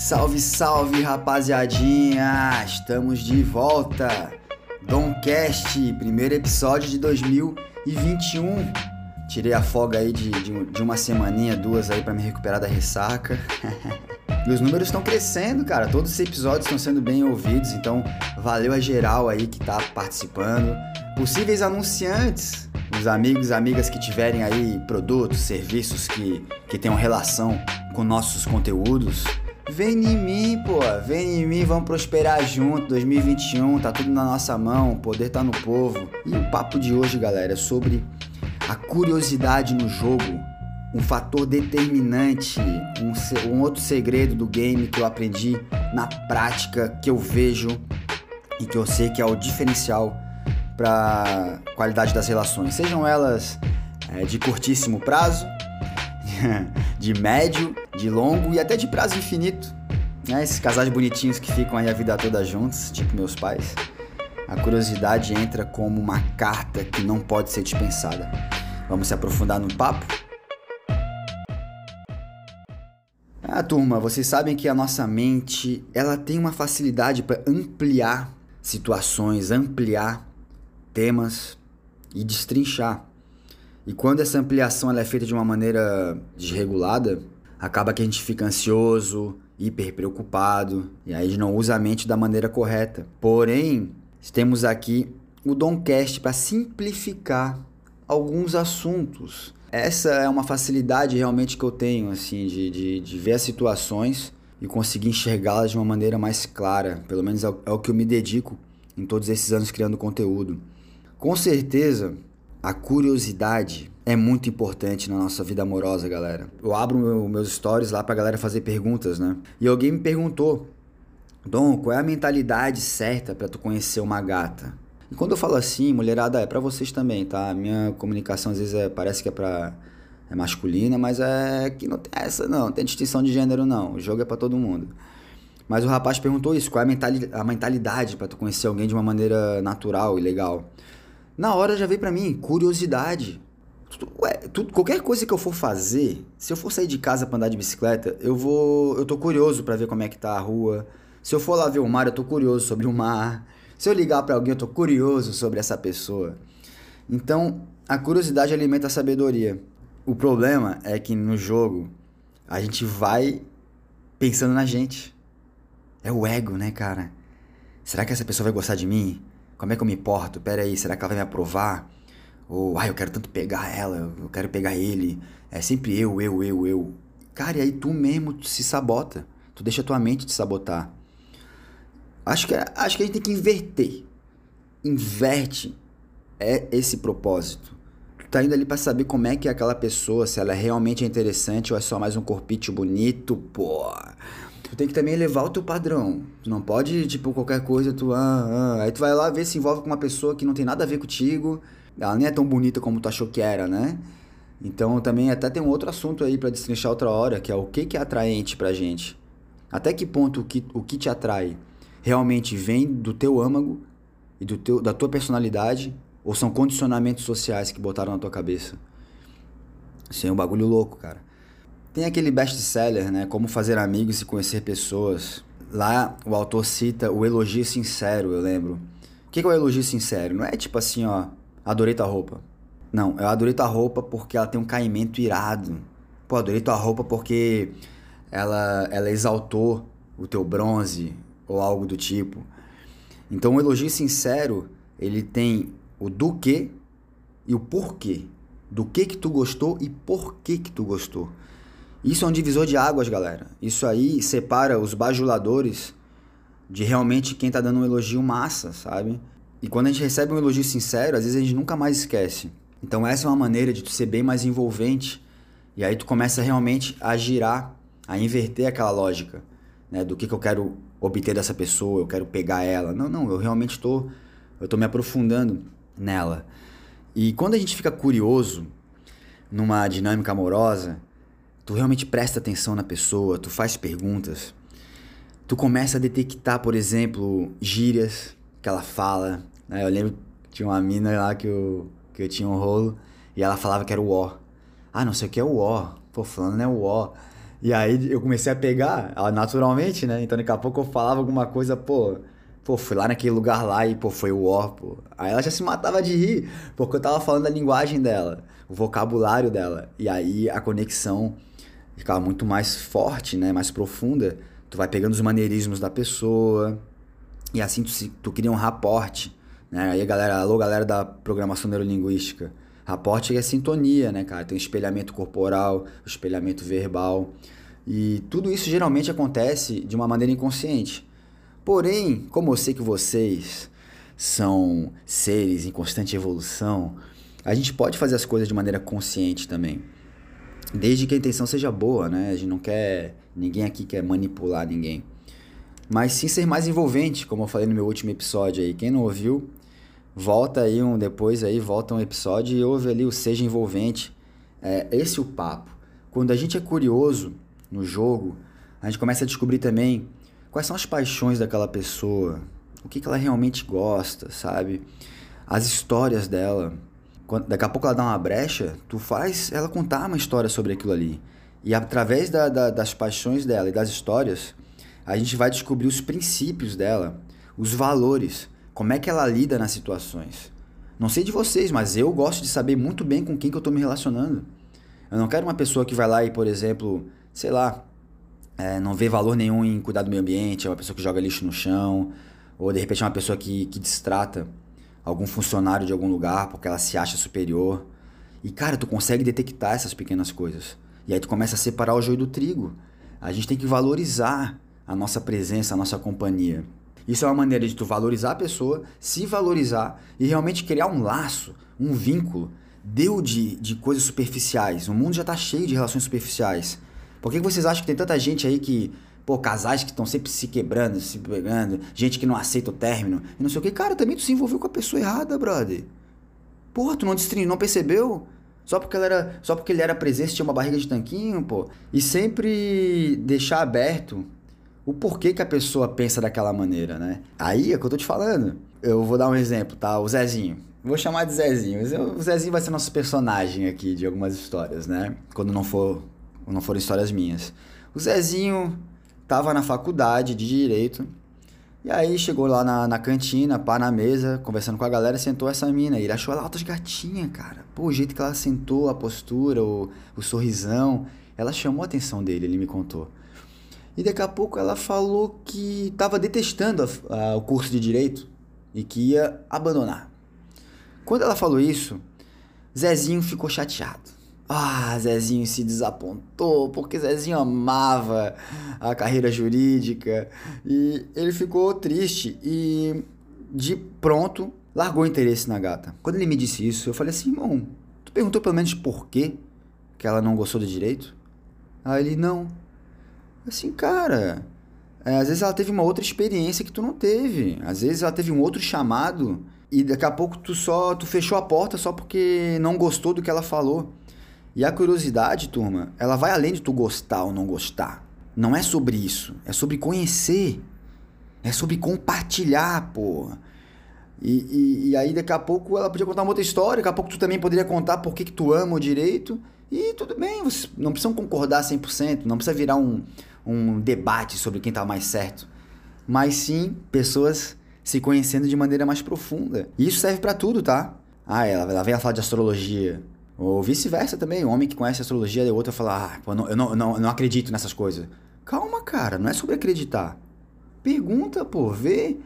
Salve, salve, rapaziadinha! Estamos de volta! Domcast, primeiro episódio de 2021. Tirei a folga aí de, de, de uma semaninha, duas aí para me recuperar da ressaca. e os números estão crescendo, cara. Todos os episódios estão sendo bem ouvidos, então valeu a geral aí que tá participando. Possíveis anunciantes, os amigos, amigas que tiverem aí produtos, serviços que, que tenham relação com nossos conteúdos, vem em mim, pô, vem em mim, vamos prosperar junto. 2021 tá tudo na nossa mão, o poder tá no povo. E o papo de hoje, galera, é sobre a curiosidade no jogo, um fator determinante, um, um outro segredo do game que eu aprendi na prática, que eu vejo e que eu sei que é o diferencial para qualidade das relações, sejam elas é, de curtíssimo prazo, de médio, de longo e até de prazo infinito. Né? Esses casais bonitinhos que ficam aí a vida toda juntos, tipo meus pais. A curiosidade entra como uma carta que não pode ser dispensada. Vamos se aprofundar no papo? Ah, turma, vocês sabem que a nossa mente, ela tem uma facilidade para ampliar situações, ampliar temas e destrinchar. E quando essa ampliação ela é feita de uma maneira desregulada, acaba que a gente fica ansioso, hiper preocupado, e aí a gente não usa a mente da maneira correta. Porém, temos aqui o Domcast para simplificar alguns assuntos. Essa é uma facilidade realmente que eu tenho, assim, de, de, de ver as situações e conseguir enxergá-las de uma maneira mais clara. Pelo menos é o, é o que eu me dedico em todos esses anos criando conteúdo. Com certeza, a curiosidade é muito importante na nossa vida amorosa, galera. Eu abro meu, meus stories lá pra galera fazer perguntas, né? E alguém me perguntou, Dom, qual é a mentalidade certa para tu conhecer uma gata? E quando eu falo assim, mulherada, é para vocês também, tá? A minha comunicação às vezes é, parece que é pra é masculina, mas é que não tem essa não, não tem distinção de gênero não. O jogo é para todo mundo. Mas o rapaz perguntou isso, qual é a mentalidade, a mentalidade para tu conhecer alguém de uma maneira natural e legal? Na hora já veio para mim curiosidade. Ué, tudo, qualquer coisa que eu for fazer, se eu for sair de casa para andar de bicicleta, eu vou, eu tô curioso para ver como é que tá a rua. Se eu for lá ver o mar, eu tô curioso sobre o mar. Se eu ligar para alguém, eu tô curioso sobre essa pessoa. Então, a curiosidade alimenta a sabedoria. O problema é que no jogo a gente vai pensando na gente. É o ego, né, cara? Será que essa pessoa vai gostar de mim? Como é que eu me porto? Pera aí, será que ela vai me aprovar? Ou, ai, eu quero tanto pegar ela, eu quero pegar ele. É sempre eu, eu, eu, eu. Cara, e aí tu mesmo se sabota. Tu deixa tua mente te sabotar. Acho que, acho que a gente tem que inverter. Inverte é esse propósito. Tu tá indo ali para saber como é que é aquela pessoa, se ela realmente é interessante ou é só mais um corpite bonito, pô tu tem que também elevar o teu padrão. Tu não pode, tipo, qualquer coisa, tu. Ah, ah. Aí tu vai lá ver se envolve com uma pessoa que não tem nada a ver contigo. Ela nem é tão bonita como tu achou que era, né? Então também até tem um outro assunto aí para destrinchar outra hora, que é o que, que é atraente pra gente. Até que ponto o que, o que te atrai realmente vem do teu âmago e do teu, da tua personalidade ou são condicionamentos sociais que botaram na tua cabeça? Isso é um bagulho louco, cara. Tem aquele best-seller, né? Como fazer amigos e conhecer pessoas. Lá o autor cita o elogio sincero, eu lembro. O que é o elogio sincero? Não é tipo assim, ó, adorei tua roupa. Não, eu adorei tua roupa porque ela tem um caimento irado. Pô, adorei tua roupa porque ela, ela exaltou o teu bronze ou algo do tipo. Então o elogio sincero, ele tem o do que e o porquê. Do que que tu gostou e por que que tu gostou. Isso é um divisor de águas, galera. Isso aí separa os bajuladores de realmente quem tá dando um elogio massa, sabe? E quando a gente recebe um elogio sincero, às vezes a gente nunca mais esquece. Então essa é uma maneira de tu ser bem mais envolvente e aí tu começa realmente a girar, a inverter aquela lógica, né, do que, que eu quero obter dessa pessoa, eu quero pegar ela. Não, não, eu realmente tô eu tô me aprofundando nela. E quando a gente fica curioso numa dinâmica amorosa, tu realmente presta atenção na pessoa, tu faz perguntas, tu começa a detectar, por exemplo, gírias que ela fala. Né? Eu lembro tinha uma mina lá que eu, que eu tinha um rolo e ela falava que era o ó. Ah, não sei o que é o ó. Pô, falando é o ó. E aí eu comecei a pegar, naturalmente, né? Então daqui a pouco eu falava alguma coisa, pô, pô, fui lá naquele lugar lá e, pô, foi o War, pô. Aí ela já se matava de rir, porque eu tava falando a linguagem dela, o vocabulário dela. E aí a conexão ficava muito mais forte, né? Mais profunda. Tu vai pegando os maneirismos da pessoa, e assim tu, tu cria um raporte, né? Aí a galera, alô galera da programação neurolinguística, raporte é sintonia, né, cara? Tem espelhamento corporal, espelhamento verbal. E tudo isso geralmente acontece de uma maneira inconsciente. Porém, como eu sei que vocês são seres em constante evolução, a gente pode fazer as coisas de maneira consciente também. Desde que a intenção seja boa, né? A gente não quer. Ninguém aqui quer manipular ninguém mas sim ser mais envolvente, como eu falei no meu último episódio aí. Quem não ouviu, volta aí um depois aí, volta um episódio e ouve ali o seja envolvente. É esse é o papo. Quando a gente é curioso no jogo, a gente começa a descobrir também quais são as paixões daquela pessoa, o que, que ela realmente gosta, sabe? As histórias dela. Quando, daqui a pouco ela dá uma brecha, tu faz ela contar uma história sobre aquilo ali. E através da, da, das paixões dela e das histórias, a gente vai descobrir os princípios dela, os valores, como é que ela lida nas situações. Não sei de vocês, mas eu gosto de saber muito bem com quem que eu estou me relacionando. Eu não quero uma pessoa que vai lá e, por exemplo, sei lá, é, não vê valor nenhum em cuidar do meio ambiente, é uma pessoa que joga lixo no chão, ou de repente é uma pessoa que, que distrata algum funcionário de algum lugar porque ela se acha superior. E cara, tu consegue detectar essas pequenas coisas. E aí tu começa a separar o joio do trigo. A gente tem que valorizar a nossa presença, a nossa companhia. Isso é uma maneira de tu valorizar a pessoa, se valorizar e realmente criar um laço, um vínculo. Deu de, de coisas superficiais. O mundo já está cheio de relações superficiais. Por que vocês acham que tem tanta gente aí que. Pô, casais que estão sempre se quebrando, se pegando, gente que não aceita o término e não sei o que. Cara, também tu se envolveu com a pessoa errada, brother. Porra, tu não destrinhou, não percebeu? Só porque, ela era, só porque ele era presente tinha uma barriga de tanquinho, pô. E sempre deixar aberto o porquê que a pessoa pensa daquela maneira, né? Aí é o que eu tô te falando. Eu vou dar um exemplo, tá? O Zezinho. Vou chamar de Zezinho. O Zezinho vai ser nosso personagem aqui de algumas histórias, né? Quando não for não forem histórias minhas. O Zezinho tava na faculdade de Direito. E aí chegou lá na, na cantina, pá na mesa, conversando com a galera, sentou essa mina. E ele achou ela altas gatinha, cara. Pô, o jeito que ela sentou, a postura, o, o sorrisão. Ela chamou a atenção dele, ele me contou. E daqui a pouco ela falou que estava detestando a, a, o curso de direito e que ia abandonar. Quando ela falou isso, Zezinho ficou chateado. Ah, Zezinho se desapontou porque Zezinho amava a carreira jurídica e ele ficou triste e de pronto largou o interesse na gata. Quando ele me disse isso, eu falei assim, irmão, tu perguntou pelo menos por quê que ela não gostou do direito? Aí ele, não, Assim, cara, é, às vezes ela teve uma outra experiência que tu não teve. Às vezes ela teve um outro chamado e daqui a pouco tu só tu fechou a porta só porque não gostou do que ela falou. E a curiosidade, turma, ela vai além de tu gostar ou não gostar. Não é sobre isso, é sobre conhecer. É sobre compartilhar, porra. E, e, e, aí daqui a pouco ela podia contar uma outra história, daqui a pouco tu também poderia contar por que, que tu ama o direito. E tudo bem, vocês não precisam concordar 100%, não precisa virar um, um debate sobre quem está mais certo, mas sim pessoas se conhecendo de maneira mais profunda. E isso serve para tudo, tá? Ah, ela, ela vem a falar de astrologia. Ou vice-versa também. Um homem que conhece astrologia e o outro fala, ah, pô, não, eu, não, não, não acredito nessas coisas. Calma, cara, não é sobre acreditar. Pergunta, pô, vê.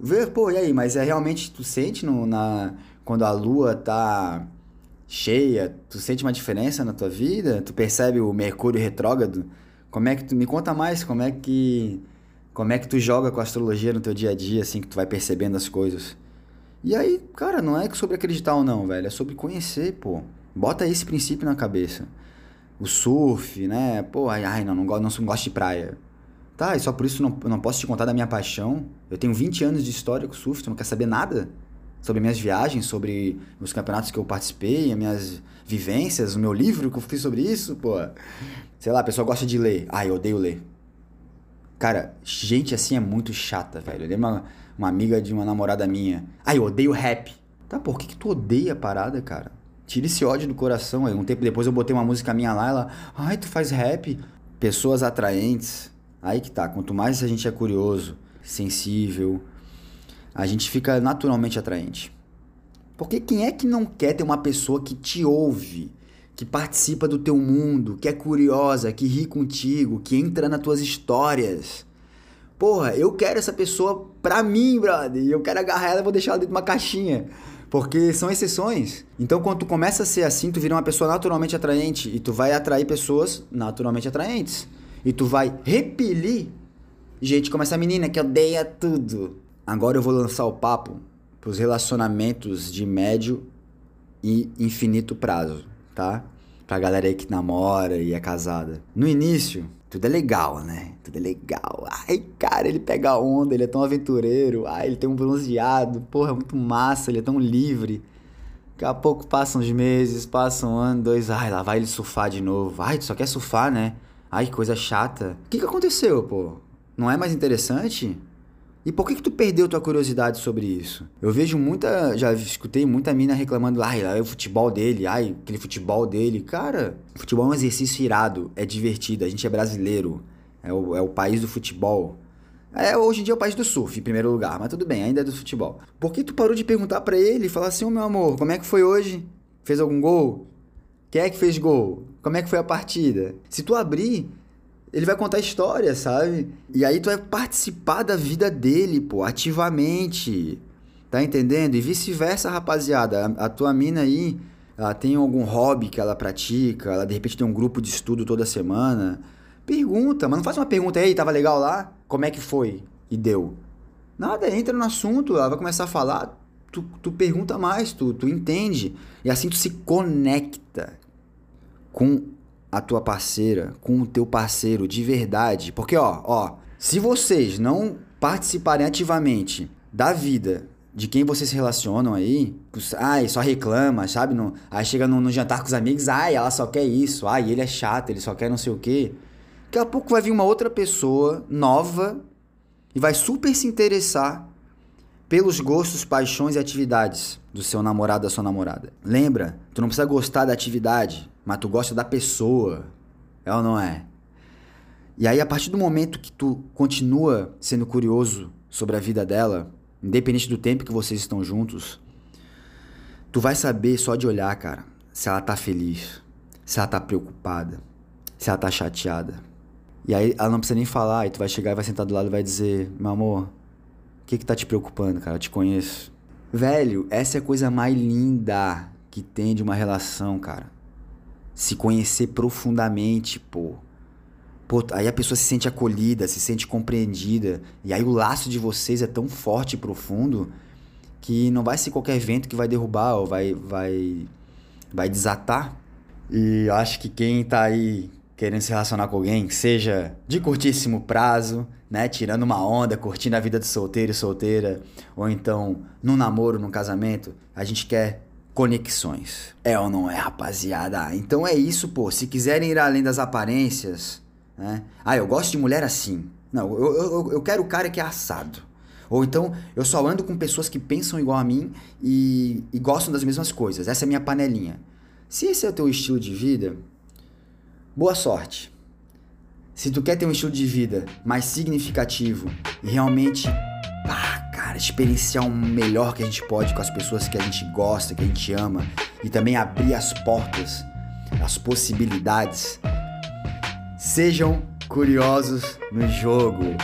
Vê, pô, e aí, mas é realmente tu sente no, na, quando a lua tá cheia, tu sente uma diferença na tua vida? Tu percebe o Mercúrio retrógrado? Como é que tu me conta mais como é que como é que tu joga com a astrologia no teu dia a dia assim que tu vai percebendo as coisas? E aí, cara, não é sobre acreditar ou não, velho, é sobre conhecer, pô. Bota esse princípio na cabeça. O surf, né? Pô, ai, ai não, não gosto, não gosto de praia. Tá, e só por isso não, não posso te contar da minha paixão. Eu tenho 20 anos de história com surf, tu não quer saber nada? Sobre minhas viagens, sobre os campeonatos que eu participei, as minhas vivências, o meu livro que eu fiz sobre isso, pô. Sei lá, a pessoa gosta de ler. Ah, eu odeio ler. Cara, gente assim é muito chata, velho. Eu lembro uma, uma amiga de uma namorada minha. Ah, eu odeio rap. Tá, por que, que tu odeia a parada, cara? Tira esse ódio do coração aí. Um tempo depois eu botei uma música minha lá, ela. Ai, tu faz rap. pessoas atraentes, aí que tá. Quanto mais a gente é curioso, sensível, a gente fica naturalmente atraente. Porque quem é que não quer ter uma pessoa que te ouve, que participa do teu mundo, que é curiosa, que ri contigo, que entra nas tuas histórias? Porra, eu quero essa pessoa pra mim, brother. Eu quero agarrar ela e vou deixar ela dentro de uma caixinha. Porque são exceções. Então, quando tu começa a ser assim, tu vira uma pessoa naturalmente atraente. E tu vai atrair pessoas naturalmente atraentes. E tu vai repelir gente como essa menina que odeia tudo. Agora eu vou lançar o papo pros relacionamentos de médio e infinito prazo, tá? Pra galera aí que namora e é casada. No início, tudo é legal, né? Tudo é legal. Ai, cara, ele pega onda, ele é tão aventureiro. Ai, ele tem um bronzeado. Porra, é muito massa, ele é tão livre. Daqui a pouco passam os meses, passam um ano, dois. Ai, lá vai ele surfar de novo. Ai, tu só quer surfar, né? Ai, que coisa chata. O que, que aconteceu, pô? Não é mais interessante? E por que que tu perdeu tua curiosidade sobre isso? Eu vejo muita, já escutei muita mina reclamando, ai, é o futebol dele, ai, aquele futebol dele. Cara, futebol é um exercício irado, é divertido, a gente é brasileiro, é o, é o país do futebol. É, hoje em dia é o país do surf, em primeiro lugar, mas tudo bem, ainda é do futebol. Por que tu parou de perguntar para ele e falar assim, ô oh, meu amor, como é que foi hoje? Fez algum gol? Quem é que fez gol? Como é que foi a partida? Se tu abrir ele vai contar história, sabe? E aí tu vai participar da vida dele, pô, ativamente. Tá entendendo? E vice-versa, rapaziada. A, a, tua mina aí, ela tem algum hobby que ela pratica, ela de repente tem um grupo de estudo toda semana. Pergunta, mas não faz uma pergunta aí, tava legal lá? Como é que foi? E deu. Nada, entra no assunto, ela vai começar a falar, tu, tu pergunta mais, tu, tu entende. E assim tu se conecta com a tua parceira, com o teu parceiro de verdade. Porque, ó, ó, se vocês não participarem ativamente da vida de quem vocês se relacionam aí, ai, só reclama, sabe? No, aí chega no, no, jantar com os amigos, ai, ela só quer isso, ai, ele é chato, ele só quer não sei o quê. Daqui a pouco vai vir uma outra pessoa nova e vai super se interessar pelos gostos, paixões e atividades do seu namorado, da sua namorada. Lembra? Tu não precisa gostar da atividade, mas tu gosta da pessoa. É ou não é? E aí, a partir do momento que tu continua sendo curioso sobre a vida dela, independente do tempo que vocês estão juntos, tu vai saber só de olhar, cara, se ela tá feliz, se ela tá preocupada, se ela tá chateada. E aí ela não precisa nem falar, e tu vai chegar e vai sentar do lado e vai dizer: Meu amor, que que tá te preocupando, cara? Eu te conheço. Velho, essa é a coisa mais linda que tem de uma relação, cara. Se conhecer profundamente, pô. Pô, aí a pessoa se sente acolhida, se sente compreendida. E aí o laço de vocês é tão forte e profundo que não vai ser qualquer evento que vai derrubar ou vai, vai, vai desatar. E acho que quem tá aí querendo se relacionar com alguém, seja de curtíssimo prazo, né, tirando uma onda, curtindo a vida de solteiro e solteira, ou então no namoro, no casamento, a gente quer conexões. É ou não é, rapaziada? Então é isso, pô. Se quiserem ir além das aparências, né? Ah, eu gosto de mulher assim. Não, eu, eu, eu quero o cara que é assado. Ou então, eu só ando com pessoas que pensam igual a mim e, e gostam das mesmas coisas. Essa é a minha panelinha. Se esse é o teu estilo de vida, Boa sorte! Se tu quer ter um estilo de vida mais significativo e realmente, cara, experienciar o melhor que a gente pode com as pessoas que a gente gosta, que a gente ama e também abrir as portas, as possibilidades, sejam curiosos no jogo.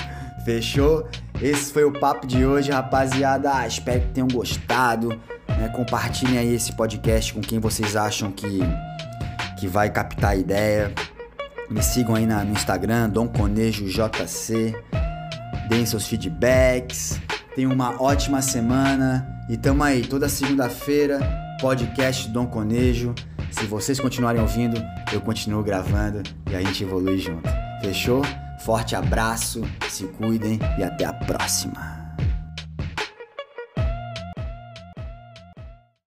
Fechou? Esse foi o papo de hoje, rapaziada. Ah, espero que tenham gostado. Né? Compartilhem aí esse podcast com quem vocês acham que que vai captar a ideia. Me sigam aí na, no Instagram, Dom Conejo JC. Deem seus feedbacks. Tenham uma ótima semana. E tamo aí, toda segunda-feira, podcast Dom Conejo. Se vocês continuarem ouvindo, eu continuo gravando e a gente evolui junto. Fechou? Forte abraço, se cuidem e até a próxima.